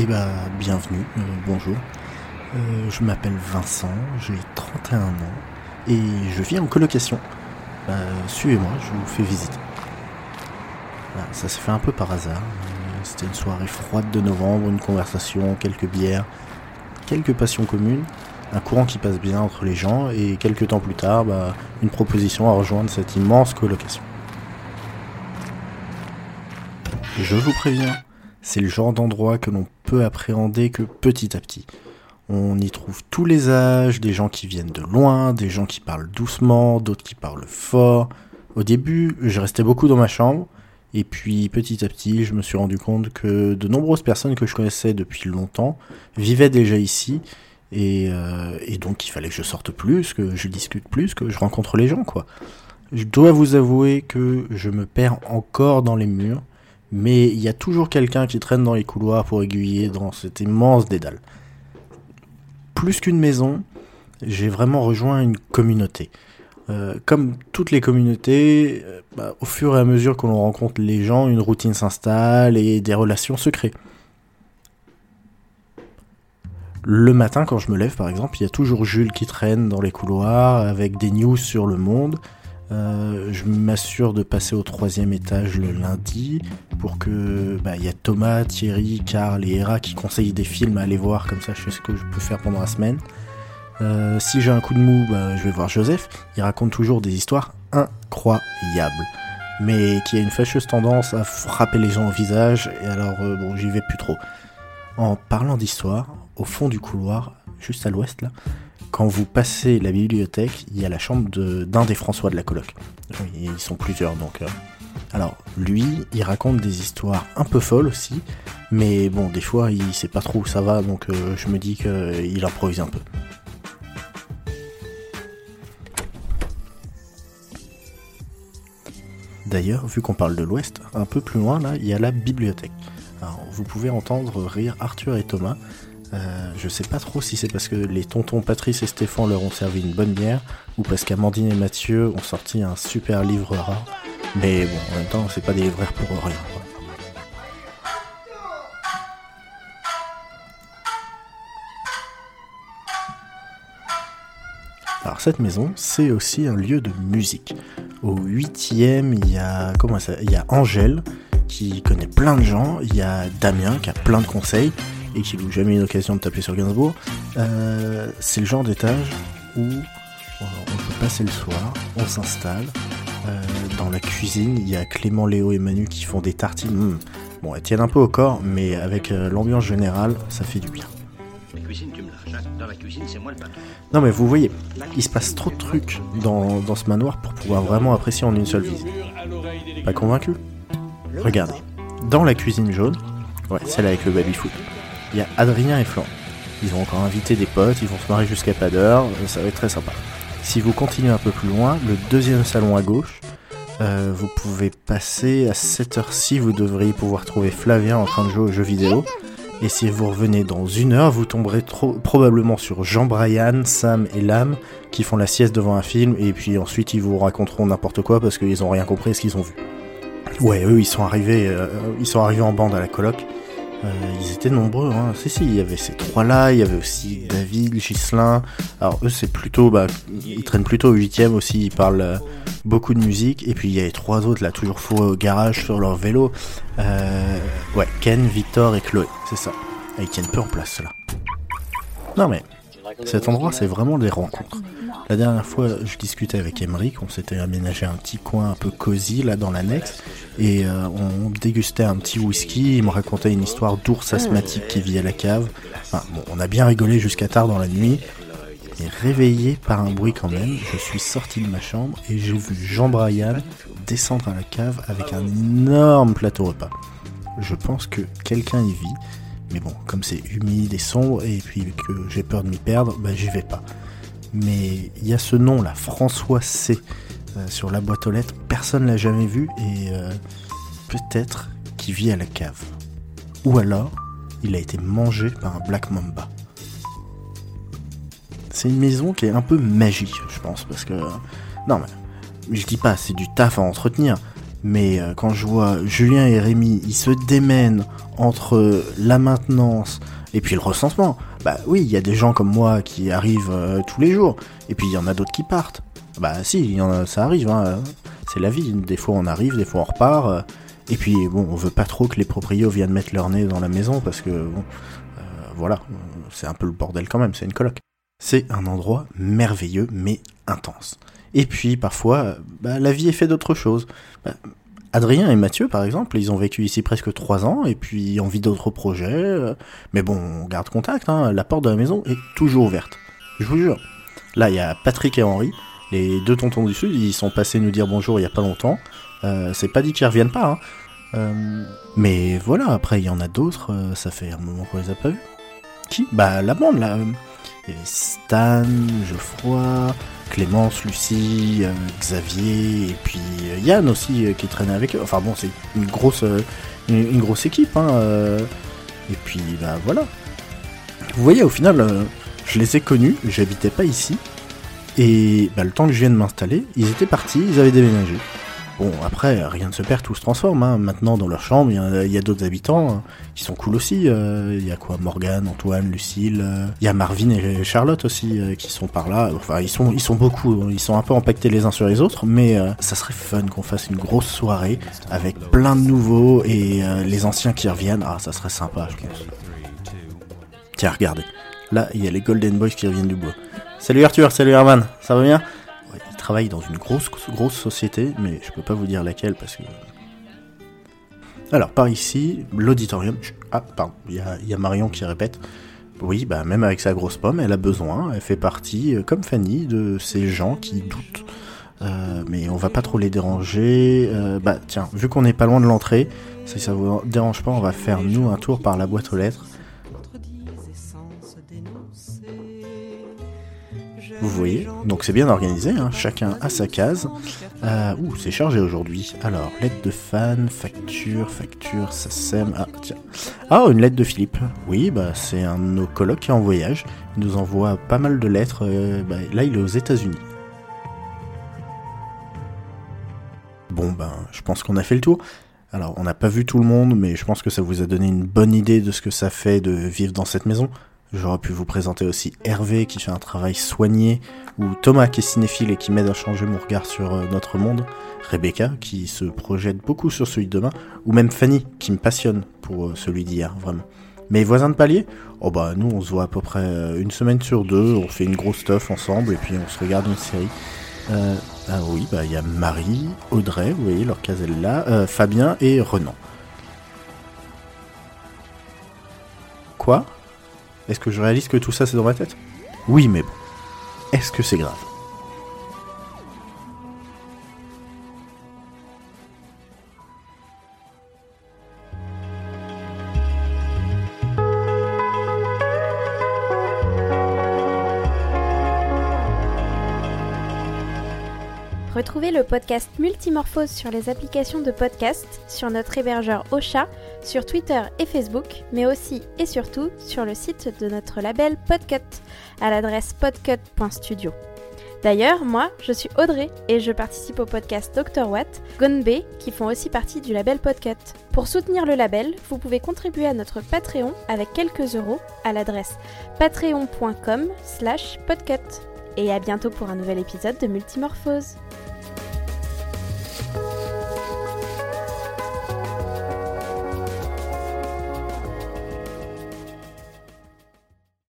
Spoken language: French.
Eh ben, bienvenue, euh, bonjour. Euh, je m'appelle Vincent, j'ai 31 ans et je vis en colocation. Bah, Suivez-moi, je vous fais visiter. Bah, ça s'est fait un peu par hasard. Euh, C'était une soirée froide de novembre, une conversation, quelques bières, quelques passions communes, un courant qui passe bien entre les gens et quelques temps plus tard, bah, une proposition à rejoindre cette immense colocation. Je vous préviens, c'est le genre d'endroit que l'on peut appréhender que petit à petit. On y trouve tous les âges, des gens qui viennent de loin, des gens qui parlent doucement, d'autres qui parlent fort. Au début, je restais beaucoup dans ma chambre, et puis petit à petit, je me suis rendu compte que de nombreuses personnes que je connaissais depuis longtemps vivaient déjà ici, et, euh, donc il fallait que je sorte plus, que je discute plus, que je rencontre les gens, quoi. Je dois vous avouer que je me perds encore dans les murs, mais il y a toujours quelqu'un qui traîne dans les couloirs pour aiguiller dans cet immense dédale. Plus qu'une maison, j'ai vraiment rejoint une communauté. Euh, comme toutes les communautés, euh, bah, au fur et à mesure que l'on rencontre les gens, une routine s'installe et des relations se créent. Le matin, quand je me lève, par exemple, il y a toujours Jules qui traîne dans les couloirs avec des news sur le monde. Euh, je m'assure de passer au troisième étage le lundi pour que bah, il y a Thomas, Thierry, Karl et Hera qui conseillent des films à aller voir comme ça je sais ce que je peux faire pendant la semaine. Euh, si j'ai un coup de mou, bah, je vais voir Joseph. Il raconte toujours des histoires incroyables, mais qui a une fâcheuse tendance à frapper les gens au visage. Et alors euh, bon, j'y vais plus trop. En parlant d'histoire, au fond du couloir, juste à l'ouest là, quand vous passez la bibliothèque, il y a la chambre d'un des François de la coloc. Ils sont plusieurs donc. euh. Alors, lui, il raconte des histoires un peu folles aussi, mais bon, des fois, il sait pas trop où ça va, donc euh, je me dis qu'il improvise un peu. D'ailleurs, vu qu'on parle de l'Ouest, un peu plus loin, là, il y a la bibliothèque. Alors, vous pouvez entendre rire Arthur et Thomas, euh, je sais pas trop si c'est parce que les tontons Patrice et Stéphane leur ont servi une bonne bière ou parce qu'Amandine et Mathieu ont sorti un super livre rare. Mais bon, en même temps, c'est pas des libraires pour rien. Alors cette maison, c'est aussi un lieu de musique. Au huitième, il y a comment ça Il y a Angèle qui connaît plein de gens. Il y a Damien qui a plein de conseils et qui n'a jamais eu l'occasion de taper sur Gainsbourg. Euh, c'est le genre d'étage où euh, on peut passer le soir, on s'installe. Euh, dans la cuisine, il y a Clément, Léo et Manu qui font des tartines. Mmh. Bon, elles tiennent un peu au corps, mais avec euh, l'ambiance générale, ça fait du bien. La cuisine, tu me. Dans la cuisine, c'est moi le patron. Non mais vous voyez, il se passe trop de trucs dans, dans ce manoir pour pouvoir vraiment apprécier en une seule visite. Pas convaincu? Regardez, dans la cuisine jaune, ouais, celle avec le baby-foot, il y a Adrien et Florent. Ils ont encore invité des potes, ils vont se marier jusqu'à pas d'heure, euh, ça va être très sympa. Si vous continuez un peu plus loin, le deuxième salon à gauche, euh, vous pouvez passer à cette heure-ci, vous devriez pouvoir trouver Flavien en train de jouer aux jeux vidéo. Et si vous revenez dans une heure, vous tomberez probablement sur Jean-Brian, Sam et Lam qui font la sieste devant un film et puis ensuite ils vous raconteront n'importe quoi parce qu'ils ont rien compris ce qu'ils ont vu. Ouais, eux ils sont arrivés, euh, ils sont arrivés en bande à la coloc. Euh, ils étaient nombreux, hein. Si, si, il y avait ces trois-là, il y avait aussi David, Ghislain. Alors eux c'est plutôt, bah, ils traînent plutôt au huitième aussi, ils parlent euh, beaucoup de musique. Et puis il y a les trois autres là, toujours fourrés au garage sur leur vélo. Euh, ouais, Ken, Victor et Chloé, c'est ça. Et ils tiennent peu en place là. Non mais, cet endroit c'est vraiment des rencontres. La dernière fois, je discutais avec Emeric, on s'était aménagé un petit coin un peu cosy là dans l'annexe, et euh, on dégustait un petit whisky, il me racontait une histoire d'ours asthmatique qui vit à la cave. On a bien rigolé jusqu'à tard dans la nuit, et réveillé par un bruit quand même, je suis sorti de ma chambre et j'ai vu Jean-Brian descendre à la cave avec un énorme plateau repas. Je pense que quelqu'un y vit, Mais bon, comme c'est humide et sombre et puis que j'ai peur de m'y perdre, bah j'y vais pas. Mais il y a ce nom là, François C. Euh, sur la boîte aux lettres, personne l'a jamais vu et euh, peut-être qu'il vit à la cave. Ou alors, il a été mangé par un Black Mamba. C'est une maison qui est un peu magique, je pense, parce que... Non, mais je dis pas, c'est du taf à entretenir, mais euh, quand je vois Julien et Rémi, ils se démènent entre la maintenance et puis le recensement, bah oui, il y a des gens comme moi qui arrivent euh, tous les jours, et puis il y en a d'autres qui partent. Bah si, ça arrive, hein, c'est la vie, des fois on arrive, des fois on repart, euh, et puis bon, on veut pas trop que les proprios viennent mettre leur nez dans la maison, parce que bon, voilà, c'est un peu le bordel quand même, c'est une coloc. C'est un endroit merveilleux mais intense. Et puis parfois, bah, la vie est faite d'autres choses. Bah, Adrien et Mathieu, par exemple, ils ont vécu ici presque trois ans et puis ont envie d'autres projets. Euh, mais bon, on garde contact, hein, la porte de la maison est toujours ouverte. Je vous jure. Là, il y a Patrick et Henri, les deux tontons du Sud, ils sont passés nous dire bonjour il y a pas longtemps. Euh, c'est pas dit qu'ils reviennent pas. Hein. Euh, mais voilà, après, il y en a d'autres, ça fait un moment qu'on les a pas vus. Qui? Bah, la bande, là. Stan, Geoffroy, Clémence, Lucie, euh, Xavier, et puis euh, Yann aussi euh, qui traînait avec eux. Enfin bon, c'est une grosse, une, grosse équipe. Hein, et puis bah voilà. Vous voyez, au final, je les ai connus, j'habitais pas ici. Et bah, le temps que je viens de m'installer, ils étaient partis, ils avaient déménagé. Bon, après, rien ne se perd, tout se transforme. Hein. Maintenant, dans leur chambre, il y a, d'autres habitants hein, qui sont cool aussi. Euh, il y a quoi Morgane, Antoine, Lucille. Euh. Il y a Marvin et Charlotte aussi euh, qui sont par là. Enfin, ils sont, ils sont beaucoup. Ils sont un peu empaquetés les uns sur les autres. Mais ça serait fun qu'on fasse une grosse soirée avec plein de nouveaux et les anciens qui reviennent. Ah, ça serait sympa, je pense. Tiens, regardez. Là, il y a les Golden Boys qui reviennent du bois. Salut Arthur, salut Herman, ça va bien? Travaille dans une grosse, grosse société, mais je peux pas vous dire laquelle parce que. Alors, par ici, l'auditorium. Ah, pardon, il y a, Marion qui répète. Oui, bah, même avec sa grosse pomme, elle a besoin. Elle fait partie, euh, comme Fanny, de ces gens qui doutent. Euh, mais on va pas trop les déranger. Euh, bah, tiens, vu qu'on est pas loin de l'entrée, si ça vous dérange pas, on va faire nous un tour par la boîte aux lettres. Donc c'est bien organisé, hein. chacun a sa case. Euh, ouh, c'est chargé aujourd'hui. Alors, lettre de fan, facture, facture, ça sème. Ah, tiens. Ah, une lettre de Philippe. Oui, bah c'est un de nos colocs qui est en voyage. Il nous envoie pas mal de lettres. Euh, bah, là, il est aux États-Unis. Bon, ben, je pense qu'on a fait le tour. Alors, on n'a pas vu tout le monde, mais je pense que ça vous a donné une bonne idée de ce que ça fait de vivre dans cette maison. J'aurais pu vous présenter aussi Hervé qui fait un travail soigné, ou Thomas qui est cinéphile et qui m'aide à changer mon regard sur euh, notre monde, Rebecca qui se projette beaucoup sur celui de demain, ou même Fanny qui me passionne pour euh, celui d'hier, vraiment. Mes voisins de palier Oh bah nous on se voit à peu près euh, une semaine sur deux, on fait une grosse stuff ensemble et puis on se regarde une série. ah oui, bah il y a Marie, Audrey, vous voyez leur caselle là, Fabien et Renan. Quoi? Est-ce que je réalise que tout ça c'est dans ma tête? Oui, mais bon. Est-ce que c'est grave? Retrouvez le podcast Multimorphose sur les applications de podcast, sur notre hébergeur Ocha, sur Twitter et Facebook, mais aussi et surtout sur le site de notre label Podcut à l'adresse podcut.studio. D'ailleurs, moi, je suis Audrey et je participe au podcast Dr. Watt, Gonbe, qui font aussi partie du label Podcut. Pour soutenir le label, vous pouvez contribuer à notre Patreon avec quelques euros à l'adresse patreon.com slash podcut et à bientôt pour un nouvel épisode de Multimorphose.